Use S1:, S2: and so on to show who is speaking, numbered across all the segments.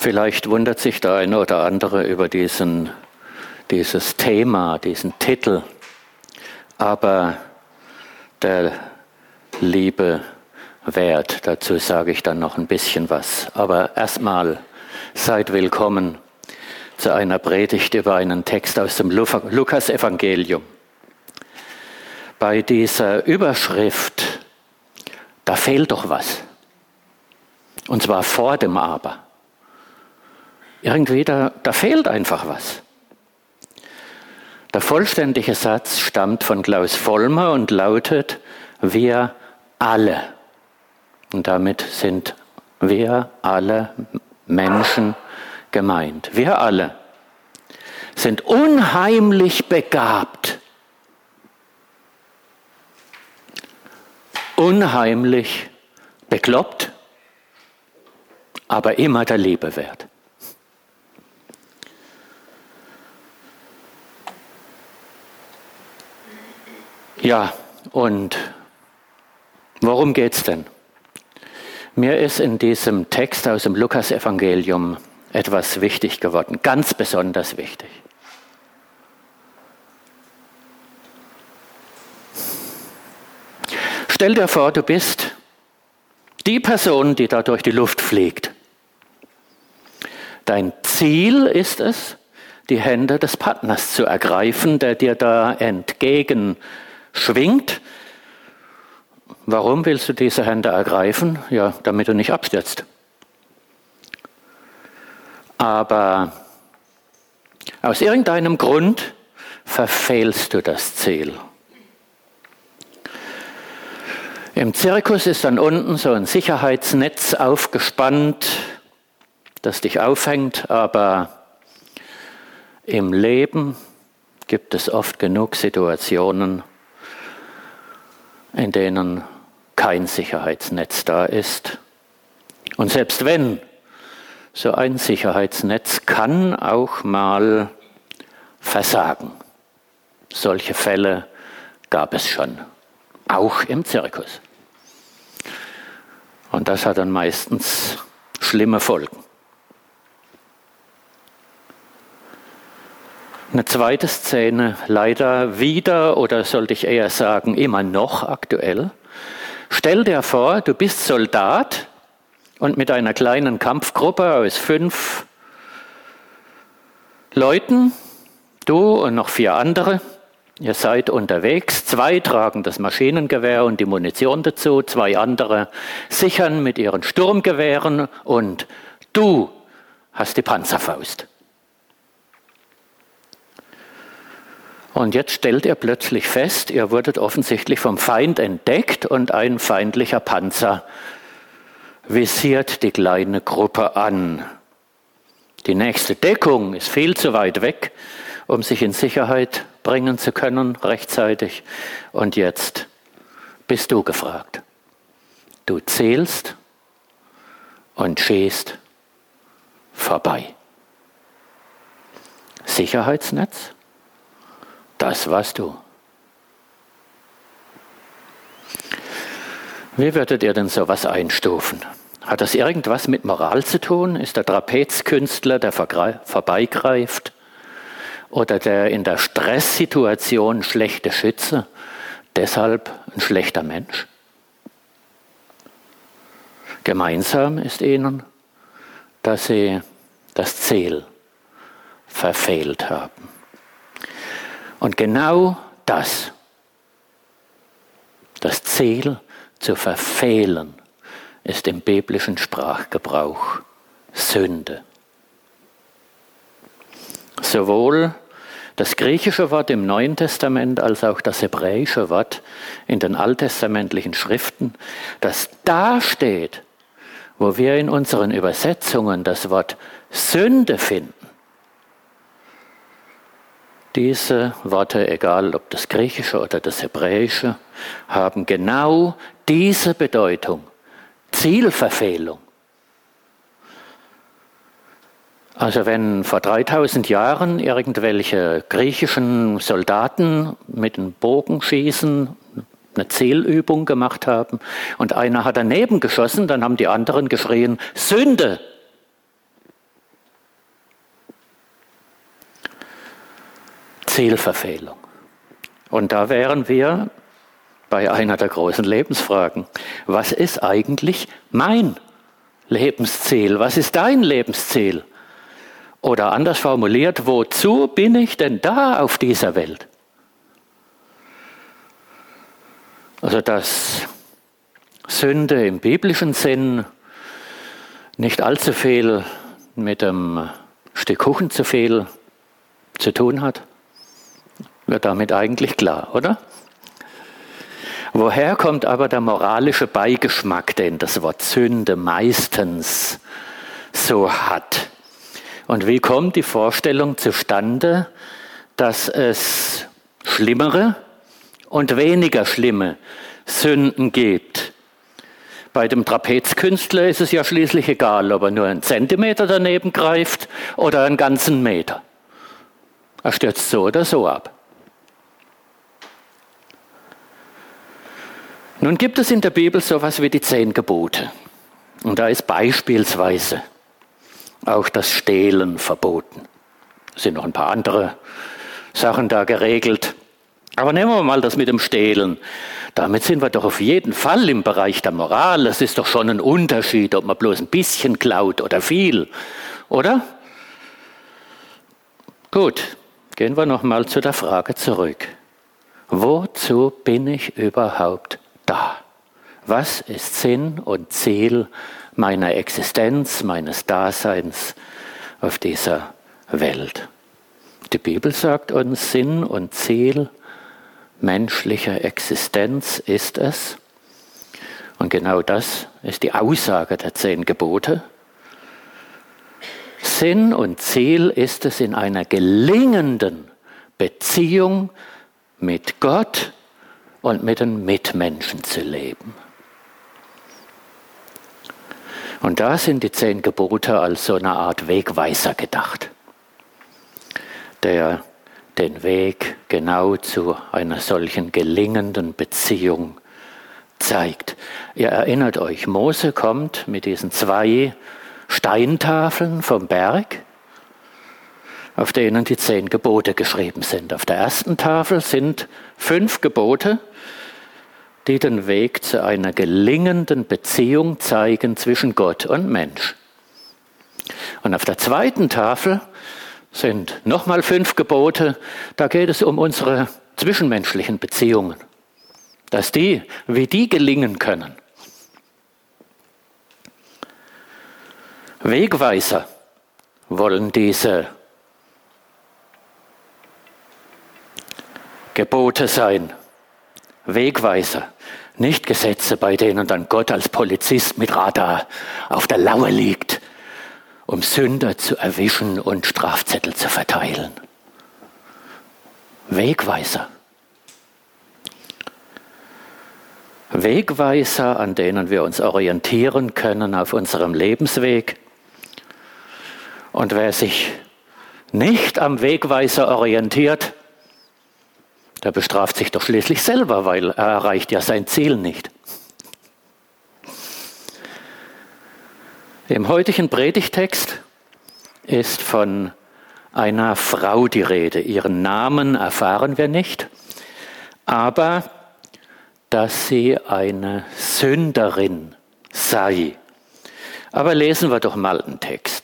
S1: Vielleicht wundert sich der eine oder andere über diesen, dieses Thema, diesen Titel. Aber der Liebe wert, dazu sage ich dann noch ein bisschen was. Aber erstmal seid willkommen zu einer Predigt über einen Text aus dem Lukas-Evangelium. Bei dieser Überschrift, da fehlt doch was. Und zwar vor dem Aber. Irgendwie, da, da fehlt einfach was. Der vollständige Satz stammt von Klaus Vollmer und lautet, wir alle. Und damit sind wir alle Menschen gemeint. Wir alle sind unheimlich begabt, unheimlich bekloppt, aber immer der Liebe wert. Ja, und worum geht es denn? Mir ist in diesem Text aus dem Lukasevangelium etwas wichtig geworden, ganz besonders wichtig. Stell dir vor, du bist die Person, die da durch die Luft fliegt. Dein Ziel ist es, die Hände des Partners zu ergreifen, der dir da entgegenschwingt. Warum willst du diese Hände ergreifen? Ja, damit du nicht abstürzt. Aber aus irgendeinem Grund verfehlst du das Ziel. Im Zirkus ist dann unten so ein Sicherheitsnetz aufgespannt, das dich aufhängt, aber im Leben gibt es oft genug Situationen, in denen kein Sicherheitsnetz da ist. Und selbst wenn, so ein Sicherheitsnetz kann auch mal versagen. Solche Fälle gab es schon, auch im Zirkus. Und das hat dann meistens schlimme Folgen. Eine zweite Szene, leider wieder, oder sollte ich eher sagen, immer noch aktuell. Stell dir vor, du bist Soldat und mit einer kleinen Kampfgruppe aus fünf Leuten, du und noch vier andere, ihr seid unterwegs. Zwei tragen das Maschinengewehr und die Munition dazu, zwei andere sichern mit ihren Sturmgewehren und du hast die Panzerfaust. Und jetzt stellt er plötzlich fest, ihr wurdet offensichtlich vom Feind entdeckt und ein feindlicher Panzer visiert die kleine Gruppe an. Die nächste Deckung ist viel zu weit weg, um sich in Sicherheit bringen zu können rechtzeitig. Und jetzt bist du gefragt. Du zählst und schießt vorbei. Sicherheitsnetz? Das warst du. Wie würdet ihr denn sowas einstufen? Hat das irgendwas mit Moral zu tun? Ist der Trapezkünstler, der vorbeigreift? Oder der in der Stresssituation schlechte Schütze, deshalb ein schlechter Mensch? Gemeinsam ist ihnen, dass sie das Ziel verfehlt haben. Und genau das, das Ziel zu verfehlen, ist im biblischen Sprachgebrauch Sünde. Sowohl das griechische Wort im Neuen Testament als auch das hebräische Wort in den alttestamentlichen Schriften, das da steht, wo wir in unseren Übersetzungen das Wort Sünde finden, diese Worte, egal ob das Griechische oder das Hebräische, haben genau diese Bedeutung. Zielverfehlung. Also wenn vor 3000 Jahren irgendwelche griechischen Soldaten mit einem Bogenschießen eine Zielübung gemacht haben und einer hat daneben geschossen, dann haben die anderen geschrien, Sünde. Zielverfehlung. Und da wären wir bei einer der großen Lebensfragen. Was ist eigentlich mein Lebensziel? Was ist dein Lebensziel? Oder anders formuliert, wozu bin ich denn da auf dieser Welt? Also dass Sünde im biblischen Sinn nicht allzu viel mit dem Stück Kuchen zu viel zu tun hat, wird damit eigentlich klar, oder? Woher kommt aber der moralische Beigeschmack, den das Wort Sünde meistens so hat? Und wie kommt die Vorstellung zustande, dass es schlimmere und weniger schlimme Sünden gibt? Bei dem Trapezkünstler ist es ja schließlich egal, ob er nur einen Zentimeter daneben greift oder einen ganzen Meter. Er stürzt so oder so ab. Nun gibt es in der Bibel sowas wie die zehn Gebote. Und da ist beispielsweise auch das Stehlen verboten. Es sind noch ein paar andere Sachen da geregelt. Aber nehmen wir mal das mit dem Stehlen. Damit sind wir doch auf jeden Fall im Bereich der Moral. Es ist doch schon ein Unterschied, ob man bloß ein bisschen klaut oder viel, oder? Gut, gehen wir noch mal zu der Frage zurück. Wozu bin ich überhaupt da? Was ist Sinn und Ziel meiner Existenz, meines Daseins auf dieser Welt? Die Bibel sagt uns, Sinn und Ziel menschlicher Existenz ist es, und genau das ist die Aussage der zehn Gebote, Sinn und Ziel ist es, in einer gelingenden Beziehung mit Gott und mit den Mitmenschen zu leben. Und da sind die zehn Gebote als so eine Art Wegweiser gedacht, der den Weg genau zu einer solchen gelingenden Beziehung zeigt. Ihr erinnert euch, Mose kommt mit diesen zwei Steintafeln vom Berg auf denen die zehn Gebote geschrieben sind. Auf der ersten Tafel sind fünf Gebote, die den Weg zu einer gelingenden Beziehung zeigen zwischen Gott und Mensch. Und auf der zweiten Tafel sind nochmal fünf Gebote, da geht es um unsere zwischenmenschlichen Beziehungen, dass die, wie die gelingen können. Wegweiser wollen diese Gebote sein, Wegweiser, nicht Gesetze, bei denen dann Gott als Polizist mit Radar auf der Lauer liegt, um Sünder zu erwischen und Strafzettel zu verteilen. Wegweiser. Wegweiser, an denen wir uns orientieren können auf unserem Lebensweg. Und wer sich nicht am Wegweiser orientiert, der bestraft sich doch schließlich selber, weil er erreicht ja sein Ziel nicht. Im heutigen Predigtext ist von einer Frau die Rede. Ihren Namen erfahren wir nicht, aber dass sie eine Sünderin sei. Aber lesen wir doch mal den Text.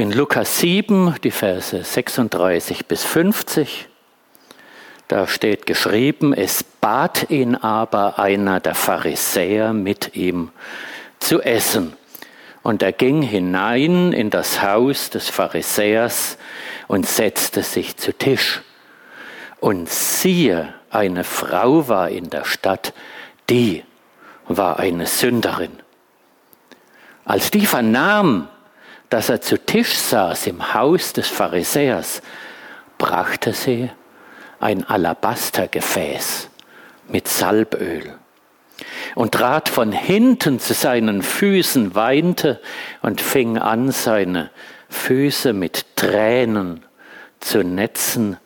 S1: In Lukas 7, die Verse 36 bis 50, da steht geschrieben, es bat ihn aber einer der Pharisäer mit ihm zu essen. Und er ging hinein in das Haus des Pharisäers und setzte sich zu Tisch. Und siehe, eine Frau war in der Stadt, die war eine Sünderin. Als die vernahm, dass er zu Tisch saß im Haus des Pharisäers, brachte sie ein Alabastergefäß mit Salböl und trat von hinten zu seinen Füßen, weinte und fing an, seine Füße mit Tränen zu netzen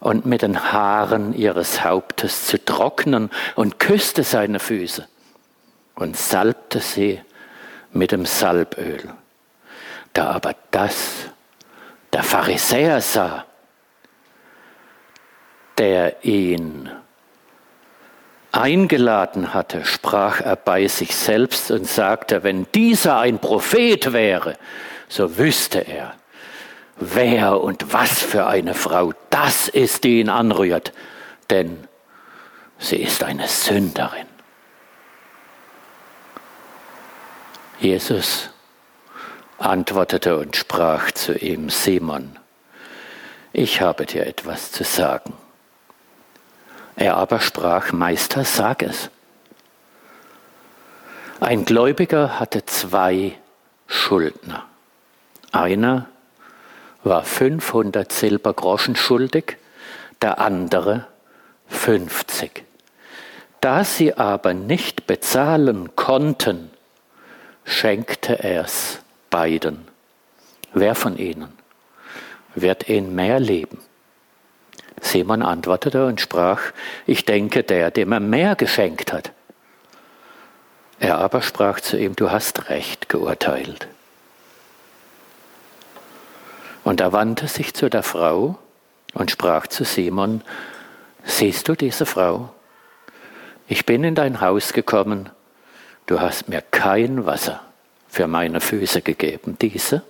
S1: und mit den Haaren ihres Hauptes zu trocknen und küsste seine Füße und salbte sie mit dem Salböl. Da aber das der Pharisäer sah, der ihn eingeladen hatte, sprach er bei sich selbst und sagte, wenn dieser ein Prophet wäre, so wüsste er, wer und was für eine Frau das ist, die ihn anrührt, denn sie ist eine Sünderin. Jesus antwortete und sprach zu ihm, Simon, ich habe dir etwas zu sagen. Er aber sprach, Meister, sag es. Ein Gläubiger hatte zwei Schuldner. Einer war 500 Silbergroschen schuldig, der andere 50. Da sie aber nicht bezahlen konnten, schenkte er es beiden. Wer von ihnen wird ihn mehr lieben? Simon antwortete und sprach, ich denke der, dem er mehr geschenkt hat. Er aber sprach zu ihm, du hast recht geurteilt. Und er wandte sich zu der Frau und sprach zu Simon, siehst du diese Frau? Ich bin in dein Haus gekommen, du hast mir kein Wasser für meine Füße gegeben. Diese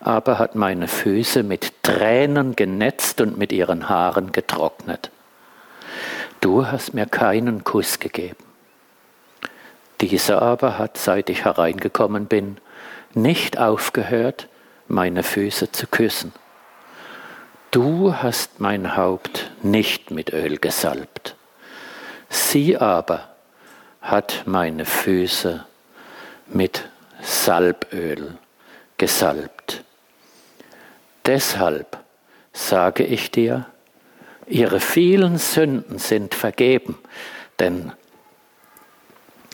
S1: aber hat meine Füße mit Tränen genetzt und mit ihren Haaren getrocknet. Du hast mir keinen Kuss gegeben. Dieser aber hat, seit ich hereingekommen bin, nicht aufgehört, meine Füße zu küssen. Du hast mein Haupt nicht mit Öl gesalbt. Sie aber hat meine Füße mit Salböl gesalbt. Deshalb sage ich dir, ihre vielen Sünden sind vergeben, denn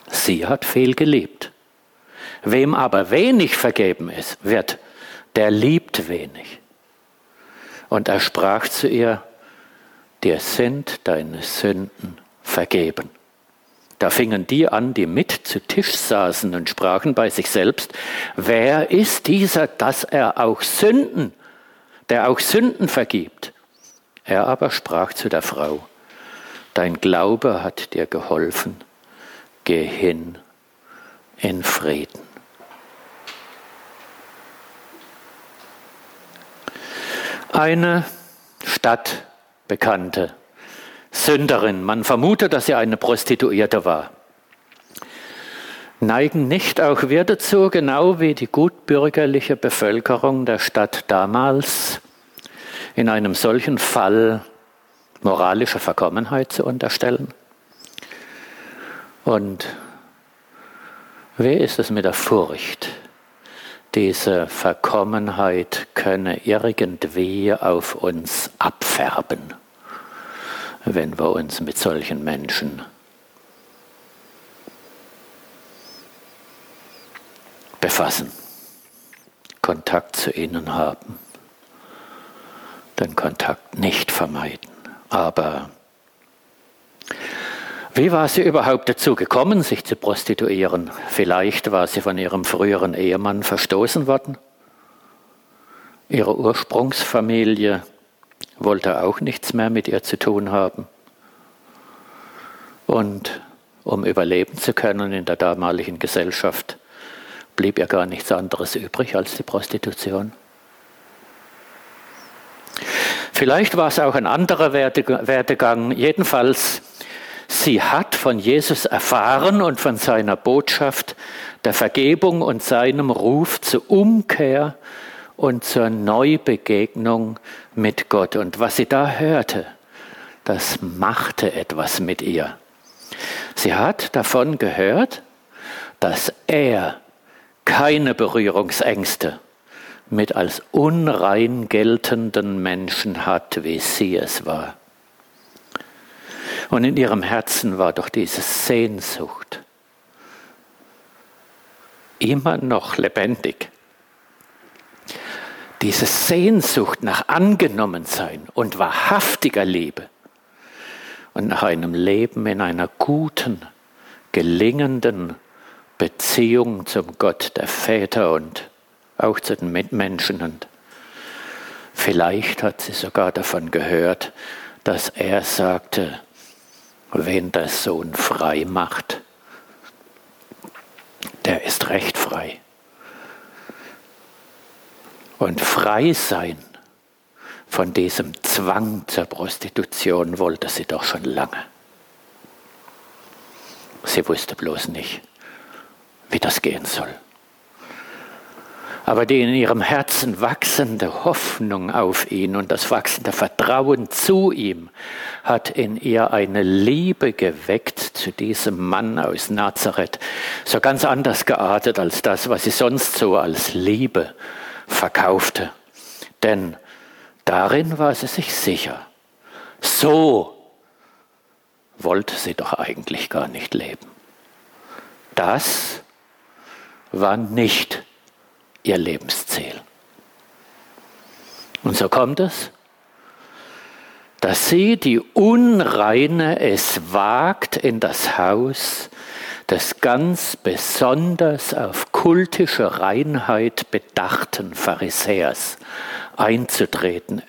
S1: sie hat viel geliebt. Wem aber wenig vergeben ist, wird, der liebt wenig. Und er sprach zu ihr, dir sind deine Sünden vergeben. Da fingen die an, die mit zu Tisch saßen und sprachen bei sich selbst, wer ist dieser, dass er auch Sünden der auch Sünden vergibt. Er aber sprach zu der Frau, dein Glaube hat dir geholfen, geh hin in Frieden. Eine stadtbekannte Sünderin, man vermutet, dass sie eine Prostituierte war neigen nicht auch wir dazu, genau wie die gutbürgerliche Bevölkerung der Stadt damals, in einem solchen Fall moralische Verkommenheit zu unterstellen? Und wie ist es mit der Furcht? Diese Verkommenheit könne irgendwie auf uns abfärben, wenn wir uns mit solchen Menschen befassen, Kontakt zu ihnen haben, den Kontakt nicht vermeiden. Aber wie war sie überhaupt dazu gekommen, sich zu prostituieren? Vielleicht war sie von ihrem früheren Ehemann verstoßen worden. Ihre Ursprungsfamilie wollte auch nichts mehr mit ihr zu tun haben. Und um überleben zu können in der damaligen Gesellschaft, blieb ja gar nichts anderes übrig als die Prostitution. Vielleicht war es auch ein anderer Werdegang. Jedenfalls, sie hat von Jesus erfahren und von seiner Botschaft der Vergebung und seinem Ruf zur Umkehr und zur Neubegegnung mit Gott. Und was sie da hörte, das machte etwas mit ihr. Sie hat davon gehört, dass er keine Berührungsängste mit als unrein geltenden Menschen hat, wie sie es war. Und in ihrem Herzen war doch diese Sehnsucht immer noch lebendig. Diese Sehnsucht nach Angenommensein und wahrhaftiger Liebe und nach einem Leben in einer guten, gelingenden Beziehung zum Gott der Väter und auch zu den Mitmenschen. Und Vielleicht hat sie sogar davon gehört, dass er sagte, wen der Sohn frei macht, der ist recht frei. Und frei sein von diesem Zwang zur Prostitution wollte sie doch schon lange. Sie wusste bloß nicht, wie das gehen soll. Aber die in ihrem Herzen wachsende Hoffnung auf ihn und das wachsende Vertrauen zu ihm hat in ihr eine Liebe geweckt zu diesem Mann aus Nazareth, so ganz anders geartet als das, was sie sonst so als Liebe verkaufte. Denn darin war sie sich sicher. So wollte sie doch eigentlich gar nicht leben. Das war nicht ihr Lebensziel. Und so kommt es, dass sie, die Unreine, es wagt, in das Haus des ganz besonders auf kultische Reinheit bedachten Pharisäers einzutreten.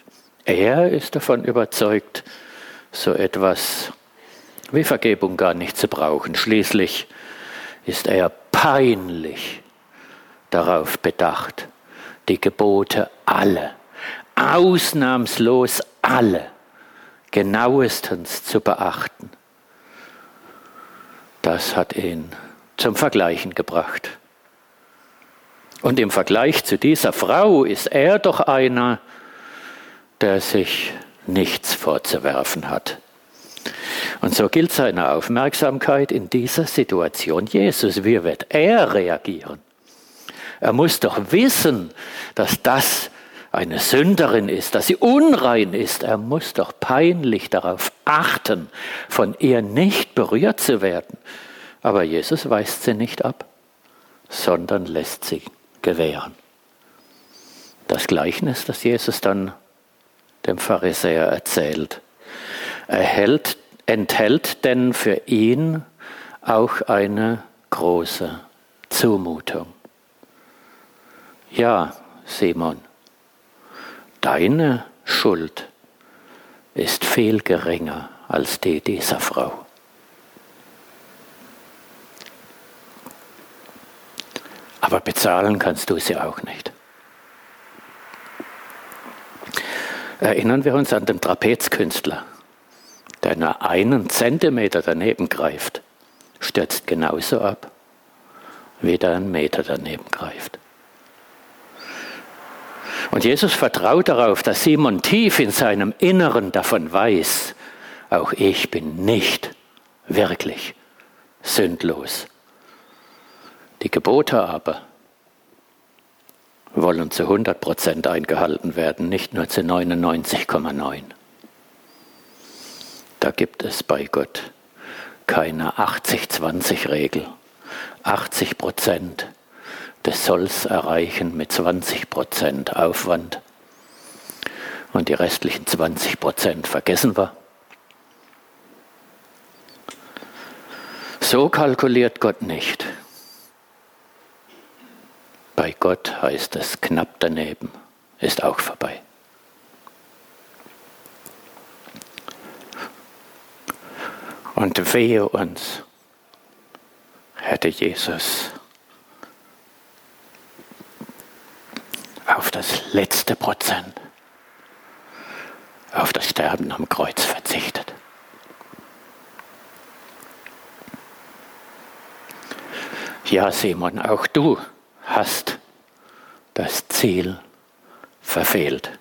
S1: Er ist davon überzeugt, so etwas wie Vergebung gar nicht zu brauchen. Schließlich ist er peinlich darauf bedacht, die Gebote alle, ausnahmslos alle, genauestens zu beachten. Das hat ihn zum Vergleichen gebracht. Und im Vergleich zu dieser Frau ist er doch einer, der sich nichts vorzuwerfen hat. Und so gilt seine Aufmerksamkeit in dieser Situation Jesus. Wie wird er reagieren? Er muss doch wissen, dass das eine Sünderin ist, dass sie unrein ist. Er muss doch peinlich darauf achten, von ihr nicht berührt zu werden. Aber Jesus weist sie nicht ab, sondern lässt sie gewähren. Das Gleichnis, das Jesus dann dem Pharisäer erzählt, erhält, enthält denn für ihn auch eine große Zumutung. Ja, Simon, deine Schuld ist viel geringer als die dieser Frau. Aber bezahlen kannst du sie auch nicht. Erinnern wir uns an den Trapezkünstler, der nur einen Zentimeter daneben greift, stürzt genauso ab, wie der einen Meter daneben greift. Und Jesus vertraut darauf, dass Simon tief in seinem Inneren davon weiß, auch ich bin nicht wirklich sündlos. Die Gebote aber wollen zu 100 Prozent eingehalten werden, nicht nur zu 99,9. Da gibt es bei Gott keine 80-20-Regel. 80 Prozent des Solls erreichen mit 20 Prozent Aufwand. Und die restlichen 20 Prozent vergessen wir. So kalkuliert Gott nicht. Bei Gott heißt es knapp daneben, ist auch vorbei. Und wehe uns, hätte Jesus auf das letzte Prozent, auf das Sterben am Kreuz verzichtet. Ja, Simon, auch du hast das Ziel verfehlt.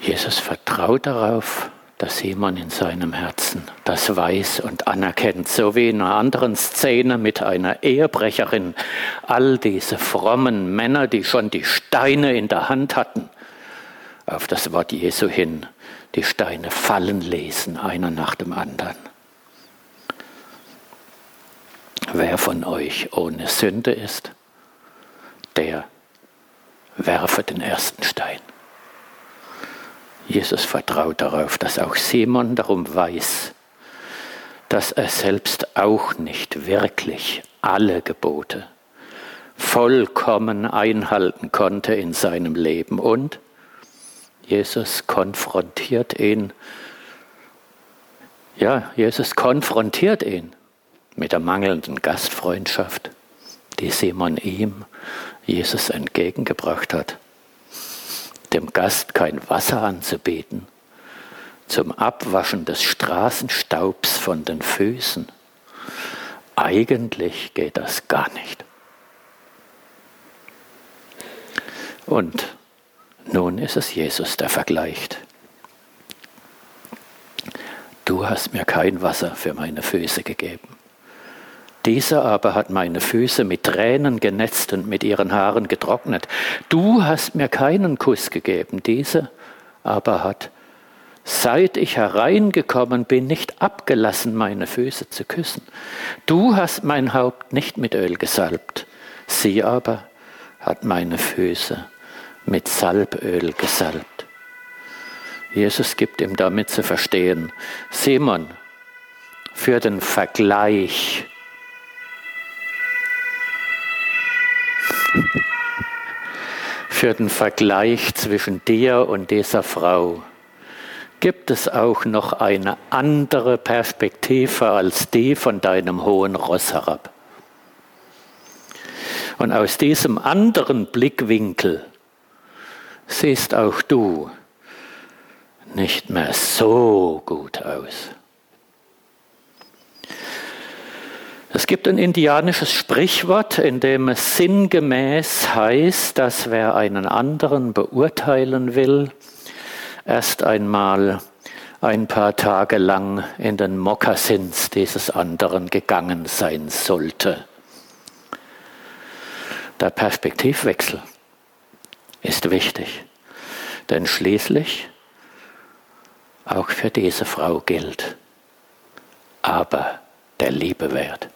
S1: Jesus vertraut darauf, dass Simon in seinem Herzen das weiß und anerkennt, so wie in einer anderen Szene mit einer Ehebrecherin. All diese frommen Männer, die schon die Steine in der Hand hatten, auf das Wort Jesu hin, die Steine fallen ließen, einer nach dem anderen. Wer von euch ohne Sünde ist, der werfe den ersten Stein. Jesus vertraut darauf, dass auch Simon darum weiß, dass er selbst auch nicht wirklich alle Gebote vollkommen einhalten konnte in seinem Leben. Und Jesus konfrontiert ihn. Ja, Jesus konfrontiert ihn mit der mangelnden Gastfreundschaft, die Simon ihm, Jesus, entgegengebracht hat. Dem Gast kein Wasser anzubieten, zum Abwaschen des Straßenstaubs von den Füßen. Eigentlich geht das gar nicht. Und nun ist es Jesus, der vergleicht. Du hast mir kein Wasser für meine Füße gegeben. Dieser aber hat meine Füße mit Tränen genetzt und mit ihren Haaren getrocknet. Du hast mir keinen Kuss gegeben. Diese aber hat, seit ich hereingekommen bin, nicht abgelassen, meine Füße zu küssen. Du hast mein Haupt nicht mit Öl gesalbt. Sie aber hat meine Füße mit Salböl gesalbt. Jesus gibt ihm damit zu verstehen, Simon, für den Vergleich für den Vergleich zwischen dir und dieser Frau gibt es auch noch eine andere Perspektive als die von deinem hohen Ross herab. Und aus diesem anderen Blickwinkel siehst auch du nicht mehr so gut aus. Es gibt ein indianisches Sprichwort, in dem es sinngemäß heißt, dass wer einen anderen beurteilen will, erst einmal ein paar Tage lang in den Mokassins dieses anderen gegangen sein sollte. Der Perspektivwechsel ist wichtig. Denn schließlich auch für diese Frau gilt, aber der Liebe wert.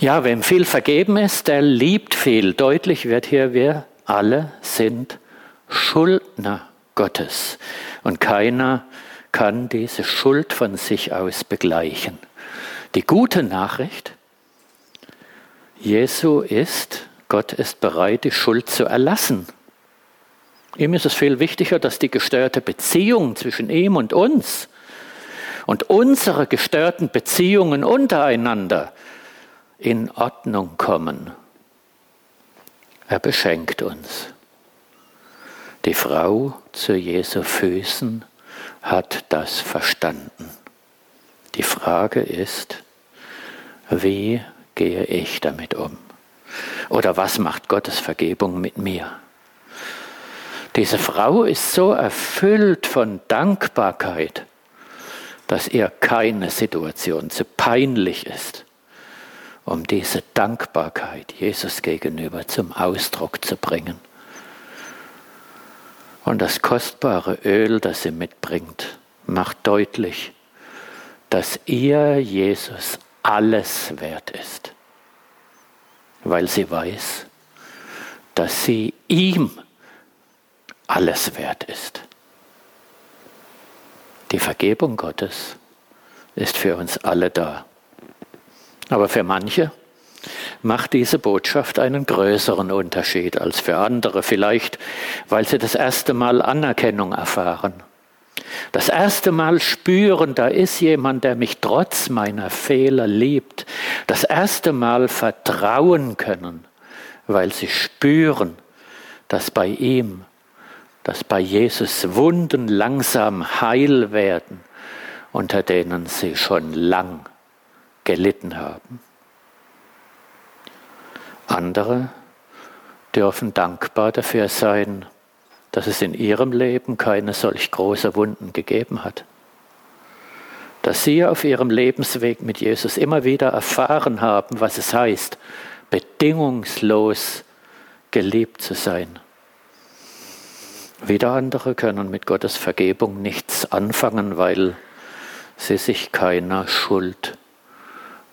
S1: Ja, wem viel vergeben ist, der liebt viel. Deutlich wird hier, wir alle sind Schuldner Gottes. Und keiner kann diese Schuld von sich aus begleichen. Die gute Nachricht, Jesu ist Gott ist bereit, die Schuld zu erlassen. Ihm ist es viel wichtiger, dass die gestörte Beziehung zwischen ihm und uns und unsere gestörten Beziehungen untereinander in Ordnung kommen. Er beschenkt uns. Die Frau zu Jesu Füßen hat das verstanden. Die Frage ist, wie gehe ich damit um? Oder was macht Gottes Vergebung mit mir? Diese Frau ist so erfüllt von Dankbarkeit, dass ihr keine Situation zu peinlich ist, um diese Dankbarkeit Jesus gegenüber zum Ausdruck zu bringen. Und das kostbare Öl, das sie mitbringt, macht deutlich, dass ihr Jesus alles wert ist weil sie weiß, dass sie ihm alles wert ist. Die Vergebung Gottes ist für uns alle da. Aber für manche macht diese Botschaft einen größeren Unterschied als für andere, vielleicht weil sie das erste Mal Anerkennung erfahren das erste Mal spüren, da ist jemand, der mich trotz meiner Fehler liebt. Das erste Mal vertrauen können, weil sie spüren, dass bei ihm, dass bei Jesus Wunden langsam heil werden, unter denen sie schon lang gelitten haben. Andere dürfen dankbar dafür sein, dass es in ihrem Leben keine solch große Wunden gegeben hat. Dass sie auf ihrem Lebensweg mit Jesus immer wieder erfahren haben, was es heißt, bedingungslos geliebt zu sein. Wieder andere können mit Gottes Vergebung nichts anfangen, weil sie sich keiner Schuld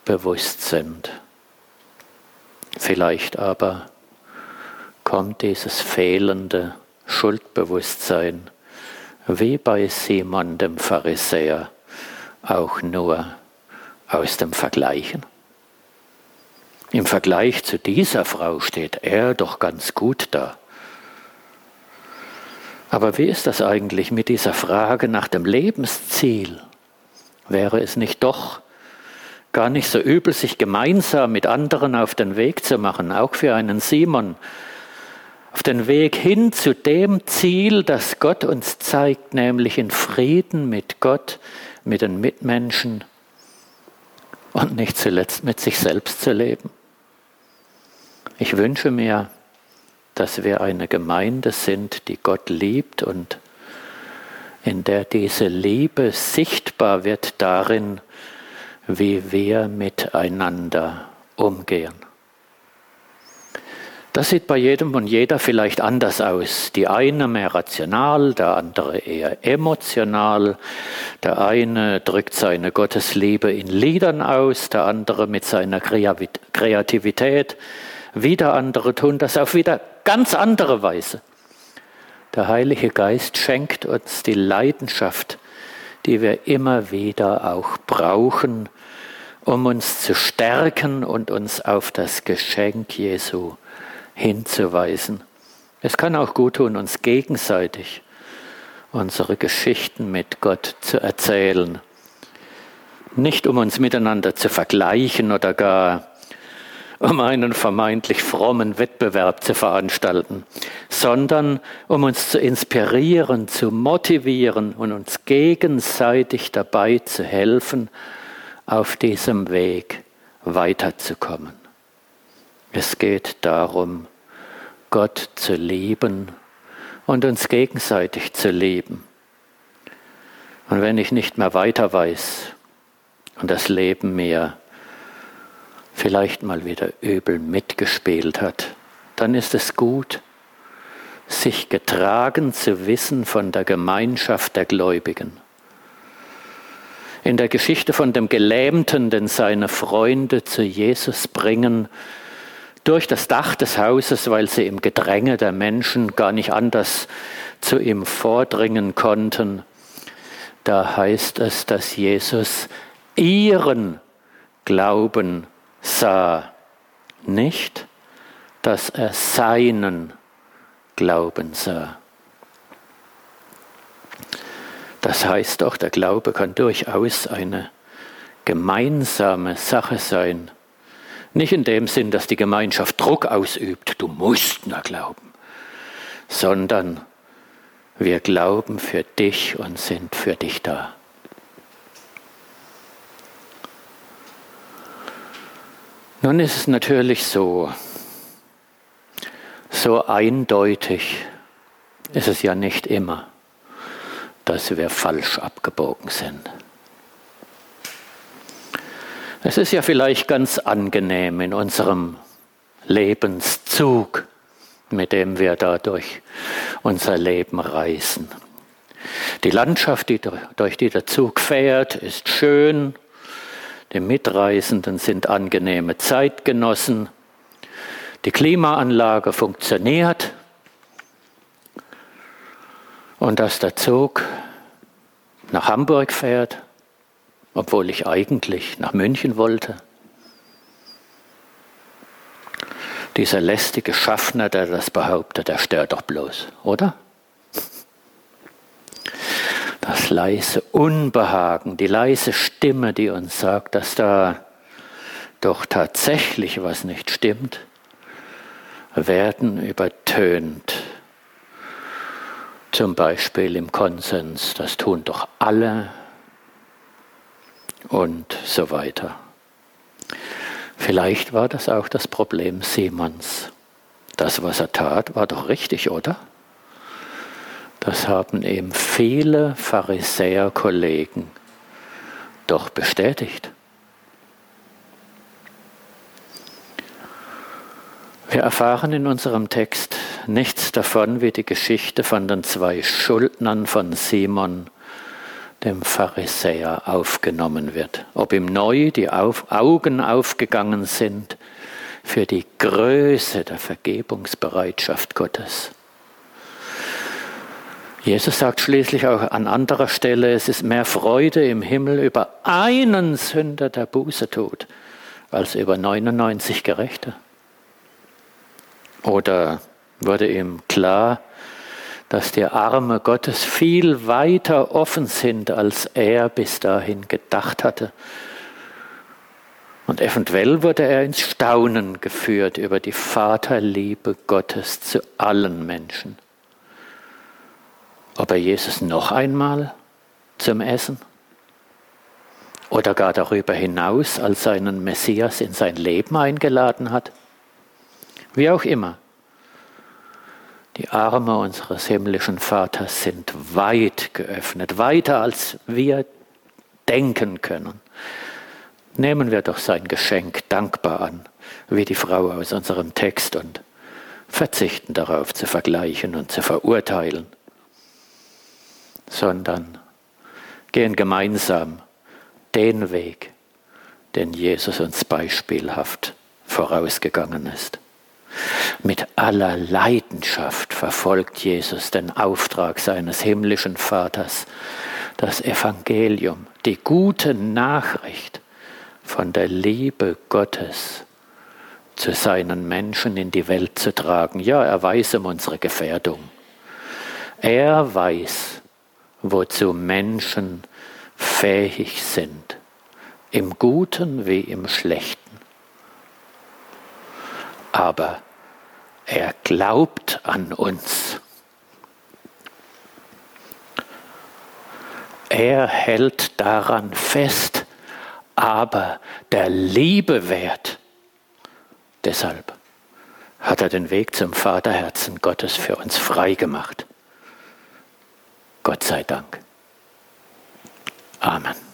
S1: bewusst sind. Vielleicht aber kommt dieses fehlende Schuldbewusstsein, wie bei Simon dem Pharisäer, auch nur aus dem Vergleichen. Im Vergleich zu dieser Frau steht er doch ganz gut da. Aber wie ist das eigentlich mit dieser Frage nach dem Lebensziel? Wäre es nicht doch gar nicht so übel, sich gemeinsam mit anderen auf den Weg zu machen, auch für einen Simon, auf den Weg hin zu dem Ziel, das Gott uns zeigt, nämlich in Frieden mit Gott, mit den Mitmenschen und nicht zuletzt mit sich selbst zu leben. Ich wünsche mir, dass wir eine Gemeinde sind, die Gott liebt und in der diese Liebe sichtbar wird darin, wie wir miteinander umgehen. Das sieht bei jedem und jeder vielleicht anders aus. Die eine mehr rational, der andere eher emotional. Der eine drückt seine Gottesliebe in Liedern aus, der andere mit seiner Kreativität. Wieder andere tun das auf wieder ganz andere Weise. Der Heilige Geist schenkt uns die Leidenschaft, die wir immer wieder auch brauchen, um uns zu stärken und uns auf das Geschenk Jesu hinzuweisen. Es kann auch gut tun, uns gegenseitig unsere Geschichten mit Gott zu erzählen. Nicht um uns miteinander zu vergleichen oder gar um einen vermeintlich frommen Wettbewerb zu veranstalten, sondern um uns zu inspirieren, zu motivieren und uns gegenseitig dabei zu helfen, auf diesem Weg weiterzukommen. Es geht darum, Gott zu lieben und uns gegenseitig zu lieben. Und wenn ich nicht mehr weiter weiß und das Leben mir vielleicht mal wieder übel mitgespielt hat, dann ist es gut, sich getragen zu wissen von der Gemeinschaft der Gläubigen. In der Geschichte von dem Gelähmten, den seine Freunde zu Jesus bringen, durch das Dach des Hauses, weil sie im Gedränge der Menschen gar nicht anders zu ihm vordringen konnten, da heißt es, dass Jesus ihren Glauben sah, nicht, dass er seinen Glauben sah. Das heißt doch, der Glaube kann durchaus eine gemeinsame Sache sein. Nicht in dem Sinn, dass die Gemeinschaft Druck ausübt, du musst nur glauben, sondern wir glauben für dich und sind für dich da. Nun ist es natürlich so, so eindeutig ist es ja nicht immer, dass wir falsch abgebogen sind. Es ist ja vielleicht ganz angenehm in unserem Lebenszug, mit dem wir da durch unser Leben reisen. Die Landschaft, die, durch die der Zug fährt, ist schön, die Mitreisenden sind angenehme Zeitgenossen. Die Klimaanlage funktioniert. Und dass der Zug nach Hamburg fährt, obwohl ich eigentlich nach München wollte. Dieser lästige Schaffner, der das behauptet, der stört doch bloß, oder? Das leise Unbehagen, die leise Stimme, die uns sagt, dass da doch tatsächlich was nicht stimmt, werden übertönt. Zum Beispiel im Konsens, das tun doch alle und so weiter. Vielleicht war das auch das Problem Simons. Das, was er tat, war doch richtig, oder? Das haben eben viele Pharisäer-Kollegen doch bestätigt. Wir erfahren in unserem Text nichts davon, wie die Geschichte von den zwei Schuldnern von Simon, dem Pharisäer, aufgenommen wird. Ob ihm neu die Augen aufgegangen sind für die Größe der Vergebungsbereitschaft Gottes Jesus sagt schließlich auch an anderer Stelle, es ist mehr Freude im Himmel über einen Sünder, der Buße tut, als über 99 Gerechte? Oder wurde ihm klar, dass die Arme Gottes viel weiter offen sind, als er bis dahin gedacht hatte? Und eventuell wurde er ins Staunen geführt über die Vaterliebe Gottes zu allen Menschen. Ob er Jesus noch einmal zum Essen oder gar darüber hinaus als seinen Messias in sein Leben eingeladen hat. Wie auch immer. Die Arme unseres himmlischen Vaters sind weit geöffnet, weiter als wir denken können. Nehmen wir doch sein Geschenk dankbar an, wie die Frau aus unserem Text, und verzichten darauf zu vergleichen und zu verurteilen, sondern gehen gemeinsam den Weg, den Jesus uns beispielhaft vorausgegangen ist. Mit aller Leidenschaft verfolgt Jesus den Auftrag seines himmlischen Vaters, das Evangelium, die gute Nachricht von der Liebe Gottes zu seinen Menschen in die Welt zu tragen. Ja, er weiß um unsere Gefährdung. Er weiß, wozu Menschen fähig sind, im Guten wie im Schlechten. Aber er glaubt an uns. Er hält daran fest, aber der Liebe wert. Deshalb hat er den Weg zum Vaterherzen Gottes für uns frei gemacht. Gott sei Dank. Amen.